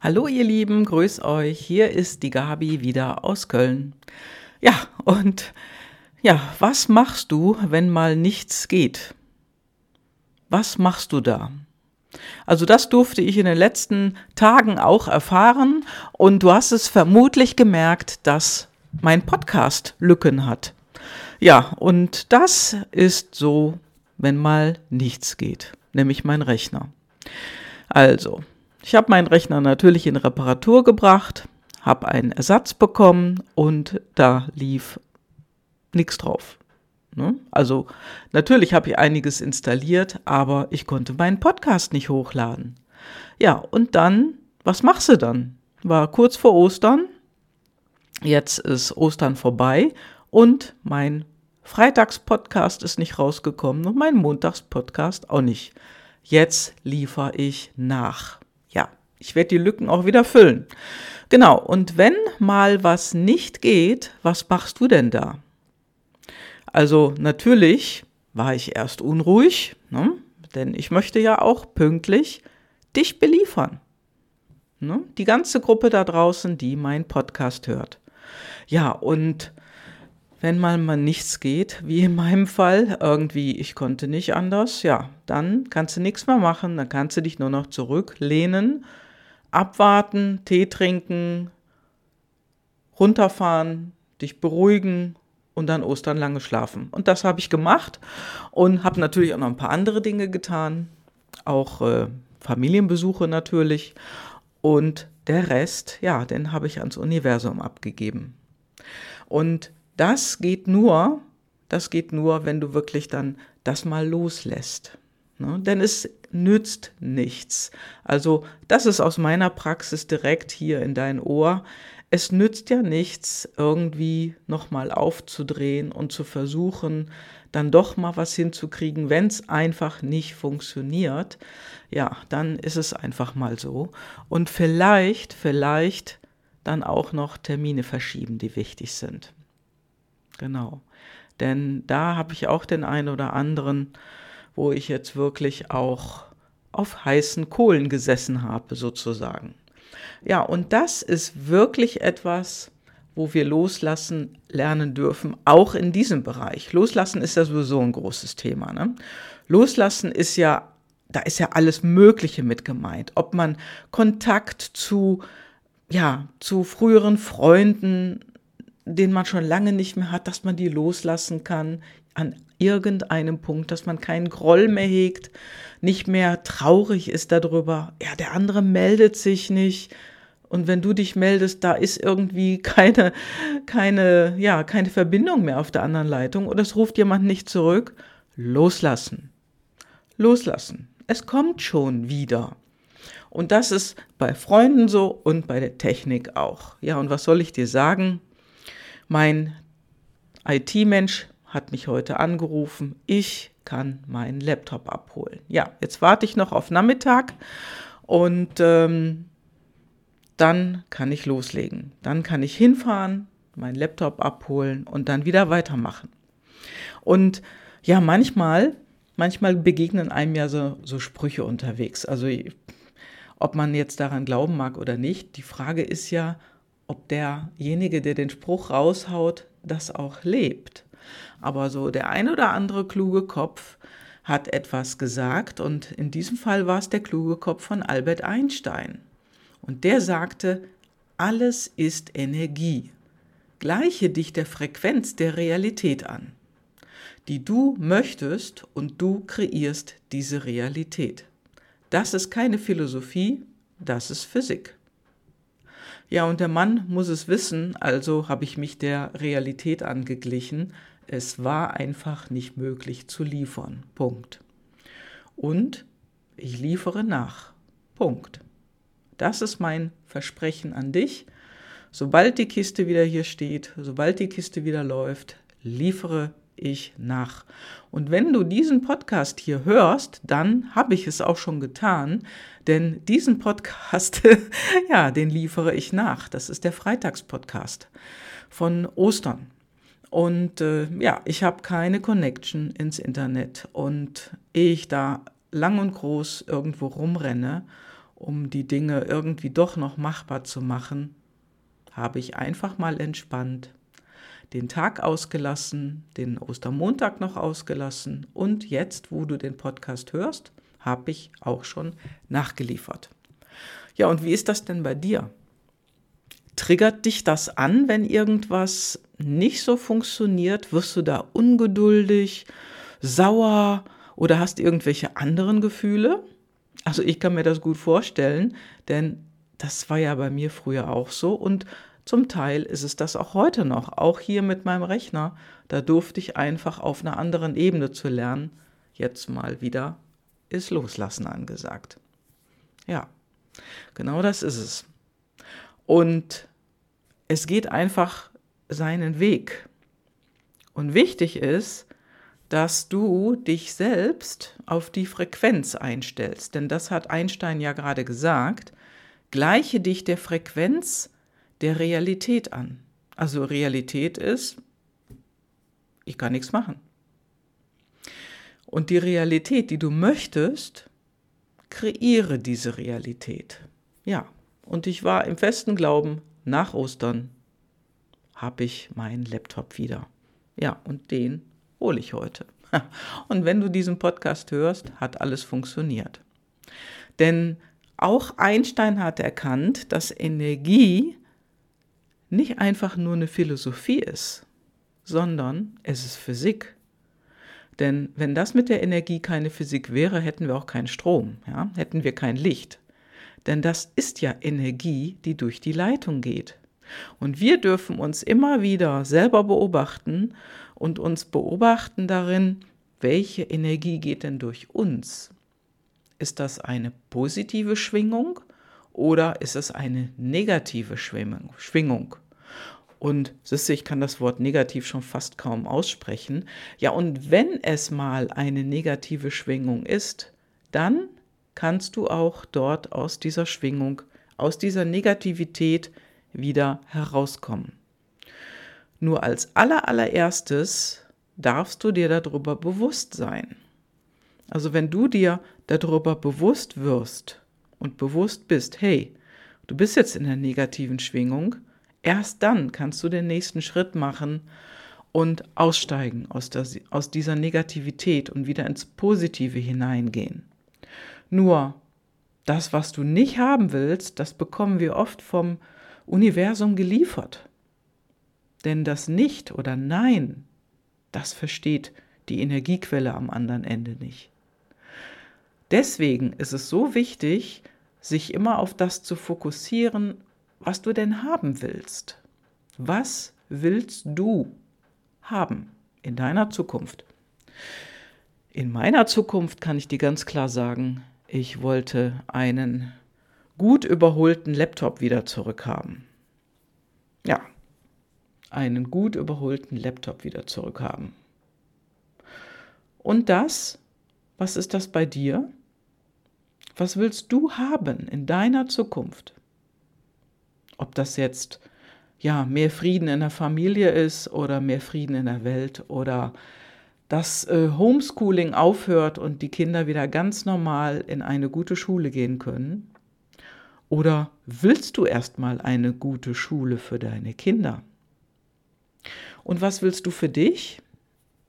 Hallo ihr Lieben, grüß euch. Hier ist die Gabi wieder aus Köln. Ja, und ja, was machst du, wenn mal nichts geht? Was machst du da? Also das durfte ich in den letzten Tagen auch erfahren und du hast es vermutlich gemerkt, dass mein Podcast Lücken hat. Ja, und das ist so, wenn mal nichts geht, nämlich mein Rechner. Also, ich habe meinen Rechner natürlich in Reparatur gebracht, habe einen Ersatz bekommen und da lief nichts drauf. Ne? Also natürlich habe ich einiges installiert, aber ich konnte meinen Podcast nicht hochladen. Ja, und dann, was machst du dann? War kurz vor Ostern, jetzt ist Ostern vorbei und mein Freitagspodcast ist nicht rausgekommen und mein Montagspodcast auch nicht. Jetzt liefere ich nach. Ich werde die Lücken auch wieder füllen. Genau, und wenn mal was nicht geht, was machst du denn da? Also natürlich war ich erst unruhig, ne? denn ich möchte ja auch pünktlich dich beliefern. Ne? Die ganze Gruppe da draußen, die meinen Podcast hört. Ja, und wenn mal mal nichts geht, wie in meinem Fall, irgendwie, ich konnte nicht anders, ja, dann kannst du nichts mehr machen, dann kannst du dich nur noch zurücklehnen abwarten, Tee trinken, runterfahren, dich beruhigen und dann Ostern lange schlafen. Und das habe ich gemacht und habe natürlich auch noch ein paar andere Dinge getan, auch äh, Familienbesuche natürlich. Und der Rest, ja, den habe ich ans Universum abgegeben. Und das geht nur, das geht nur, wenn du wirklich dann das mal loslässt. Ne? Denn es nützt nichts. Also das ist aus meiner Praxis direkt hier in dein Ohr. Es nützt ja nichts, irgendwie nochmal aufzudrehen und zu versuchen, dann doch mal was hinzukriegen, wenn es einfach nicht funktioniert. Ja, dann ist es einfach mal so. Und vielleicht, vielleicht dann auch noch Termine verschieben, die wichtig sind. Genau. Denn da habe ich auch den einen oder anderen wo ich jetzt wirklich auch auf heißen Kohlen gesessen habe, sozusagen. Ja, und das ist wirklich etwas, wo wir loslassen lernen dürfen, auch in diesem Bereich. Loslassen ist ja sowieso ein großes Thema. Ne? Loslassen ist ja, da ist ja alles Mögliche mit gemeint. Ob man Kontakt zu, ja, zu früheren Freunden, den man schon lange nicht mehr hat, dass man die loslassen kann an irgendeinem Punkt, dass man keinen Groll mehr hegt, nicht mehr traurig ist darüber, ja, der andere meldet sich nicht. Und wenn du dich meldest, da ist irgendwie keine, keine, ja, keine Verbindung mehr auf der anderen Leitung oder es ruft jemand nicht zurück. Loslassen. Loslassen. Es kommt schon wieder. Und das ist bei Freunden so und bei der Technik auch. Ja, und was soll ich dir sagen? Mein IT-Mensch hat mich heute angerufen, ich kann meinen Laptop abholen. Ja, jetzt warte ich noch auf Nachmittag und ähm, dann kann ich loslegen. Dann kann ich hinfahren, meinen Laptop abholen und dann wieder weitermachen. Und ja, manchmal, manchmal begegnen einem ja so, so Sprüche unterwegs. Also ob man jetzt daran glauben mag oder nicht, die Frage ist ja, ob derjenige, der den Spruch raushaut, das auch lebt. Aber so der ein oder andere kluge Kopf hat etwas gesagt und in diesem Fall war es der kluge Kopf von Albert Einstein. Und der sagte, alles ist Energie. Gleiche dich der Frequenz der Realität an, die du möchtest und du kreierst diese Realität. Das ist keine Philosophie, das ist Physik. Ja, und der Mann muss es wissen, also habe ich mich der Realität angeglichen, es war einfach nicht möglich zu liefern. Punkt. Und ich liefere nach. Punkt. Das ist mein Versprechen an dich. Sobald die Kiste wieder hier steht, sobald die Kiste wieder läuft, liefere ich nach. Und wenn du diesen Podcast hier hörst, dann habe ich es auch schon getan, denn diesen Podcast, ja, den liefere ich nach. Das ist der Freitagspodcast von Ostern. Und äh, ja, ich habe keine Connection ins Internet. Und ehe ich da lang und groß irgendwo rumrenne um die Dinge irgendwie doch noch machbar zu machen, habe ich einfach mal entspannt den Tag ausgelassen, den Ostermontag noch ausgelassen und jetzt, wo du den Podcast hörst, habe ich auch schon nachgeliefert. Ja, und wie ist das denn bei dir? Triggert dich das an, wenn irgendwas nicht so funktioniert? Wirst du da ungeduldig, sauer oder hast irgendwelche anderen Gefühle? Also ich kann mir das gut vorstellen, denn das war ja bei mir früher auch so und zum Teil ist es das auch heute noch, auch hier mit meinem Rechner. Da durfte ich einfach auf einer anderen Ebene zu lernen. Jetzt mal wieder ist Loslassen angesagt. Ja, genau das ist es. Und es geht einfach seinen Weg. Und wichtig ist, dass du dich selbst auf die Frequenz einstellst. Denn das hat Einstein ja gerade gesagt. Gleiche dich der Frequenz der Realität an. Also Realität ist, ich kann nichts machen. Und die Realität, die du möchtest, kreiere diese Realität. Ja, und ich war im festen Glauben, nach Ostern habe ich meinen Laptop wieder. Ja, und den hole ich heute. Und wenn du diesen Podcast hörst, hat alles funktioniert. Denn auch Einstein hat erkannt, dass Energie nicht einfach nur eine Philosophie ist, sondern es ist Physik. Denn wenn das mit der Energie keine Physik wäre, hätten wir auch keinen Strom, ja? hätten wir kein Licht. Denn das ist ja Energie, die durch die Leitung geht. Und wir dürfen uns immer wieder selber beobachten und uns beobachten darin, welche Energie geht denn durch uns? Ist das eine positive Schwingung oder ist es eine negative Schwingung? Und siehst ich kann das Wort negativ schon fast kaum aussprechen. Ja, und wenn es mal eine negative Schwingung ist, dann kannst du auch dort aus dieser Schwingung, aus dieser Negativität wieder herauskommen. Nur als allerallererstes darfst du dir darüber bewusst sein. Also wenn du dir darüber bewusst wirst und bewusst bist, hey, du bist jetzt in der negativen Schwingung, erst dann kannst du den nächsten Schritt machen und aussteigen aus, der, aus dieser Negativität und wieder ins Positive hineingehen. Nur das, was du nicht haben willst, das bekommen wir oft vom Universum geliefert. Denn das Nicht oder Nein, das versteht die Energiequelle am anderen Ende nicht. Deswegen ist es so wichtig, sich immer auf das zu fokussieren, was du denn haben willst. Was willst du haben in deiner Zukunft? In meiner Zukunft kann ich dir ganz klar sagen, ich wollte einen gut überholten Laptop wieder zurückhaben. Ja, einen gut überholten Laptop wieder zurückhaben. Und das, was ist das bei dir? Was willst du haben in deiner Zukunft? Ob das jetzt ja mehr Frieden in der Familie ist oder mehr Frieden in der Welt oder dass äh, Homeschooling aufhört und die Kinder wieder ganz normal in eine gute Schule gehen können? Oder willst du erstmal eine gute Schule für deine Kinder? Und was willst du für dich?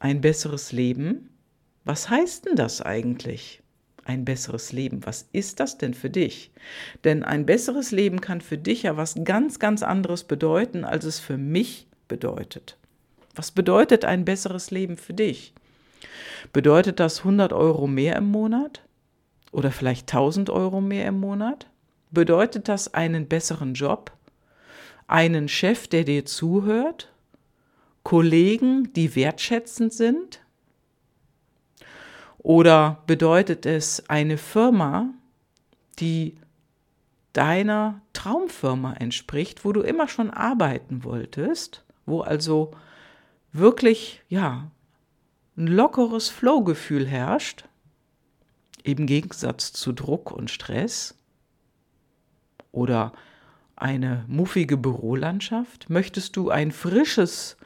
Ein besseres Leben? Was heißt denn das eigentlich? Ein besseres Leben. Was ist das denn für dich? Denn ein besseres Leben kann für dich ja was ganz, ganz anderes bedeuten, als es für mich bedeutet. Was bedeutet ein besseres Leben für dich? Bedeutet das 100 Euro mehr im Monat? Oder vielleicht 1000 Euro mehr im Monat? Bedeutet das einen besseren Job? Einen Chef, der dir zuhört? Kollegen, die wertschätzend sind? Oder bedeutet es eine Firma, die deiner Traumfirma entspricht, wo du immer schon arbeiten wolltest, wo also wirklich, ja, ein lockeres Flow-Gefühl herrscht, im Gegensatz zu Druck und Stress? Oder eine muffige Bürolandschaft? Möchtest du ein frisches,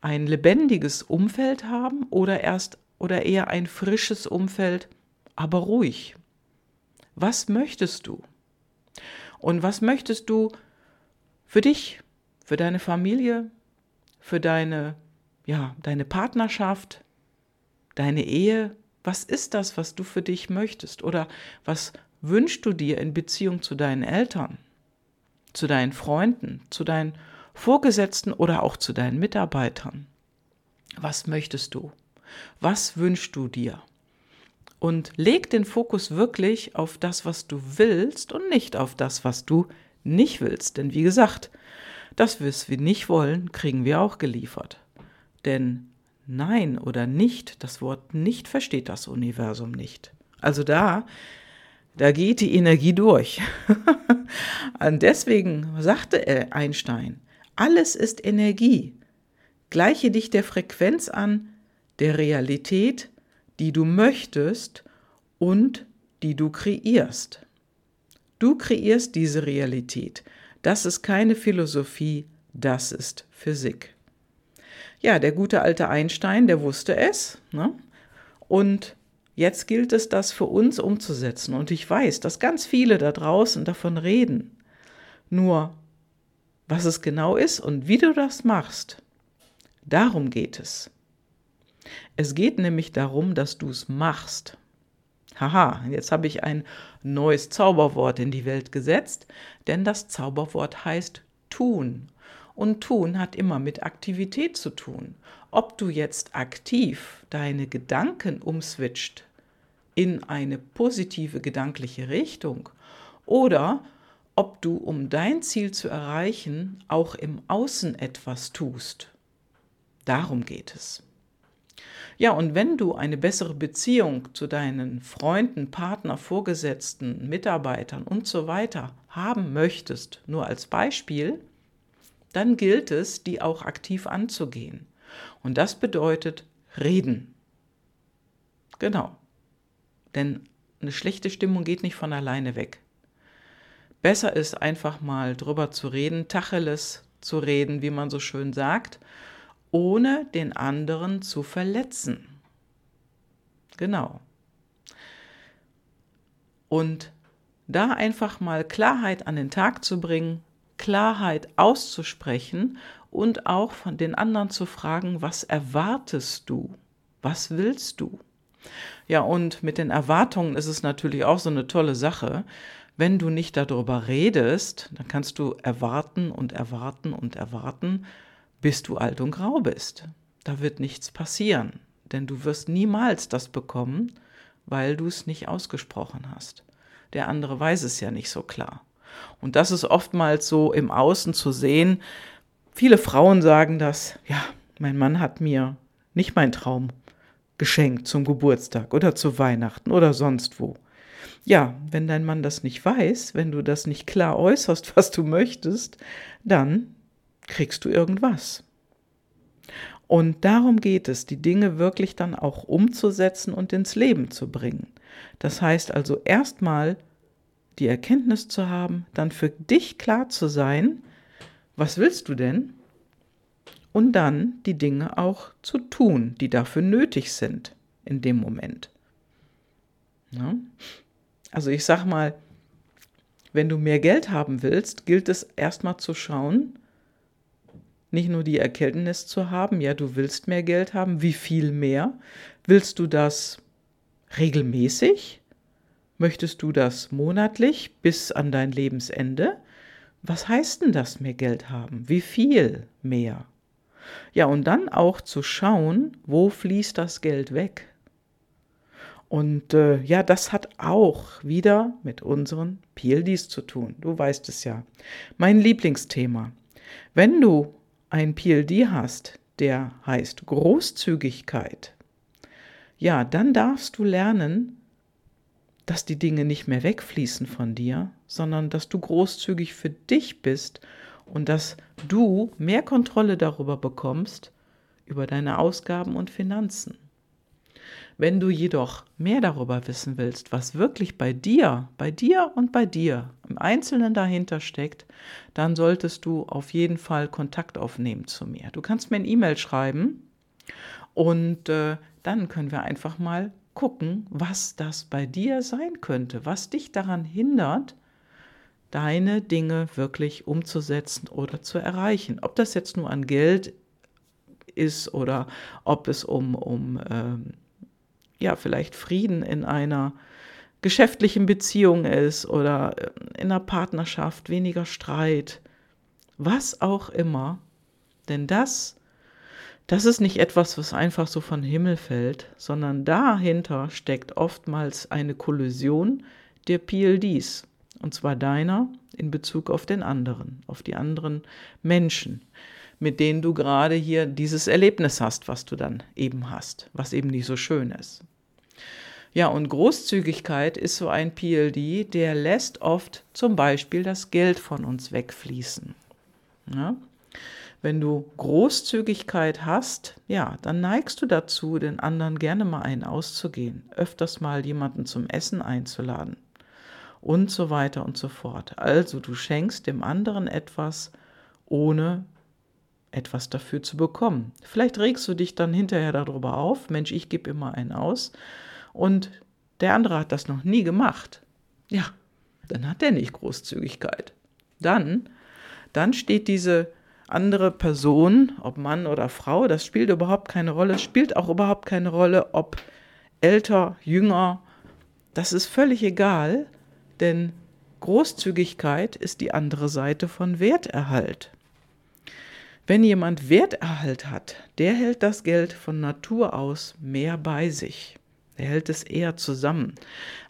ein lebendiges Umfeld haben oder erst oder eher ein frisches Umfeld, aber ruhig? Was möchtest du? Und was möchtest du für dich, für deine Familie, für deine, ja, deine Partnerschaft, deine Ehe? Was ist das, was du für dich möchtest? Oder was wünschst du dir in Beziehung zu deinen Eltern, zu deinen Freunden, zu deinen Vorgesetzten oder auch zu deinen Mitarbeitern? Was möchtest du? Was wünschst du dir? Und leg den Fokus wirklich auf das, was du willst und nicht auf das, was du nicht willst. Denn wie gesagt, das, was wir nicht wollen, kriegen wir auch geliefert. Denn Nein oder nicht, das Wort nicht versteht das Universum nicht. Also da, da geht die Energie durch. und deswegen sagte Einstein, alles ist Energie. Gleiche dich der Frequenz an, der Realität, die du möchtest und die du kreierst. Du kreierst diese Realität. Das ist keine Philosophie, das ist Physik. Ja, der gute alte Einstein, der wusste es. Ne? Und jetzt gilt es, das für uns umzusetzen. Und ich weiß, dass ganz viele da draußen davon reden. Nur, was es genau ist und wie du das machst, darum geht es. Es geht nämlich darum, dass du es machst. Haha, jetzt habe ich ein neues Zauberwort in die Welt gesetzt, denn das Zauberwort heißt tun. Und tun hat immer mit Aktivität zu tun. Ob du jetzt aktiv deine Gedanken umswitcht in eine positive gedankliche Richtung oder ob du, um dein Ziel zu erreichen, auch im Außen etwas tust. Darum geht es. Ja, und wenn du eine bessere Beziehung zu deinen Freunden, Partner, Vorgesetzten, Mitarbeitern und so weiter haben möchtest, nur als Beispiel, dann gilt es, die auch aktiv anzugehen. Und das bedeutet reden. Genau. Denn eine schlechte Stimmung geht nicht von alleine weg. Besser ist einfach mal drüber zu reden, Tacheles zu reden, wie man so schön sagt, ohne den anderen zu verletzen. Genau. Und da einfach mal Klarheit an den Tag zu bringen, Klarheit auszusprechen und auch von den anderen zu fragen, was erwartest du? Was willst du? Ja, und mit den Erwartungen ist es natürlich auch so eine tolle Sache. Wenn du nicht darüber redest, dann kannst du erwarten und erwarten und erwarten, bis du alt und grau bist. Da wird nichts passieren, denn du wirst niemals das bekommen, weil du es nicht ausgesprochen hast. Der andere weiß es ja nicht so klar. Und das ist oftmals so im Außen zu sehen. Viele Frauen sagen das, ja, mein Mann hat mir nicht mein Traum geschenkt zum Geburtstag oder zu Weihnachten oder sonst wo. Ja, wenn dein Mann das nicht weiß, wenn du das nicht klar äußerst, was du möchtest, dann kriegst du irgendwas. Und darum geht es, die Dinge wirklich dann auch umzusetzen und ins Leben zu bringen. Das heißt also erstmal die Erkenntnis zu haben, dann für dich klar zu sein, was willst du denn? Und dann die Dinge auch zu tun, die dafür nötig sind in dem Moment. Ja? Also ich sag mal, wenn du mehr Geld haben willst, gilt es erstmal zu schauen, nicht nur die Erkenntnis zu haben, ja, du willst mehr Geld haben, wie viel mehr? Willst du das regelmäßig? Möchtest du das monatlich bis an dein Lebensende? Was heißt denn das mehr Geld haben? Wie viel mehr? Ja, und dann auch zu schauen, wo fließt das Geld weg? Und äh, ja, das hat auch wieder mit unseren PLDs zu tun. Du weißt es ja. Mein Lieblingsthema. Wenn du ein PLD hast, der heißt Großzügigkeit, ja, dann darfst du lernen, dass die Dinge nicht mehr wegfließen von dir, sondern dass du großzügig für dich bist und dass du mehr Kontrolle darüber bekommst, über deine Ausgaben und Finanzen. Wenn du jedoch mehr darüber wissen willst, was wirklich bei dir, bei dir und bei dir im Einzelnen dahinter steckt, dann solltest du auf jeden Fall Kontakt aufnehmen zu mir. Du kannst mir ein E-Mail schreiben und äh, dann können wir einfach mal gucken, was das bei dir sein könnte, was dich daran hindert, deine Dinge wirklich umzusetzen oder zu erreichen. Ob das jetzt nur an Geld ist oder ob es um, um ähm, ja, vielleicht Frieden in einer geschäftlichen Beziehung ist oder äh, in einer Partnerschaft, weniger Streit, was auch immer. Denn das, das ist nicht etwas, was einfach so von Himmel fällt, sondern dahinter steckt oftmals eine Kollision der PLDs. Und zwar deiner in Bezug auf den anderen, auf die anderen Menschen, mit denen du gerade hier dieses Erlebnis hast, was du dann eben hast, was eben nicht so schön ist. Ja, und Großzügigkeit ist so ein PLD, der lässt oft zum Beispiel das Geld von uns wegfließen. Ja? Wenn du Großzügigkeit hast, ja, dann neigst du dazu, den anderen gerne mal einen auszugehen, öfters mal jemanden zum Essen einzuladen und so weiter und so fort. Also du schenkst dem anderen etwas, ohne etwas dafür zu bekommen. Vielleicht regst du dich dann hinterher darüber auf, Mensch, ich gebe immer einen aus und der andere hat das noch nie gemacht. Ja, dann hat er nicht Großzügigkeit. Dann, dann steht diese andere Person, ob Mann oder Frau, das spielt überhaupt keine Rolle, spielt auch überhaupt keine Rolle, ob älter, jünger, das ist völlig egal, denn Großzügigkeit ist die andere Seite von Werterhalt. Wenn jemand Werterhalt hat, der hält das Geld von Natur aus mehr bei sich. Er hält es eher zusammen.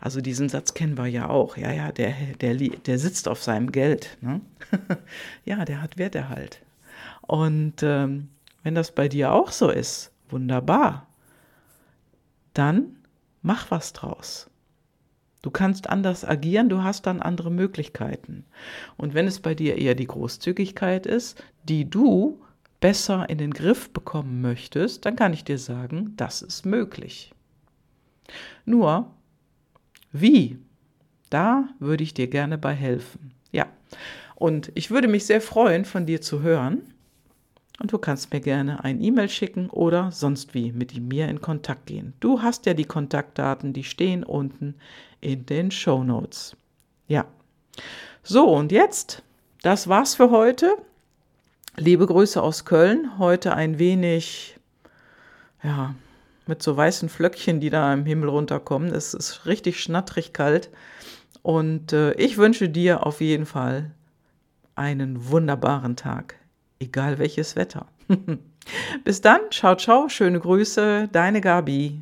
Also diesen Satz kennen wir ja auch. Ja, ja, der, der, der sitzt auf seinem Geld. Ne? ja, der hat Werterhalt. Und ähm, wenn das bei dir auch so ist, wunderbar. Dann mach was draus. Du kannst anders agieren, du hast dann andere Möglichkeiten. Und wenn es bei dir eher die Großzügigkeit ist, die du besser in den Griff bekommen möchtest, dann kann ich dir sagen, das ist möglich. Nur, wie? Da würde ich dir gerne bei helfen. Ja, und ich würde mich sehr freuen, von dir zu hören. Und du kannst mir gerne ein E-Mail schicken oder sonst wie mit mir in Kontakt gehen. Du hast ja die Kontaktdaten, die stehen unten in den Show Notes. Ja. So, und jetzt, das war's für heute. Liebe Grüße aus Köln. Heute ein wenig, ja, mit so weißen Flöckchen, die da im Himmel runterkommen. Es ist richtig schnattrig kalt. Und äh, ich wünsche dir auf jeden Fall einen wunderbaren Tag egal welches Wetter. Bis dann, ciao, ciao, schöne Grüße, deine Gabi.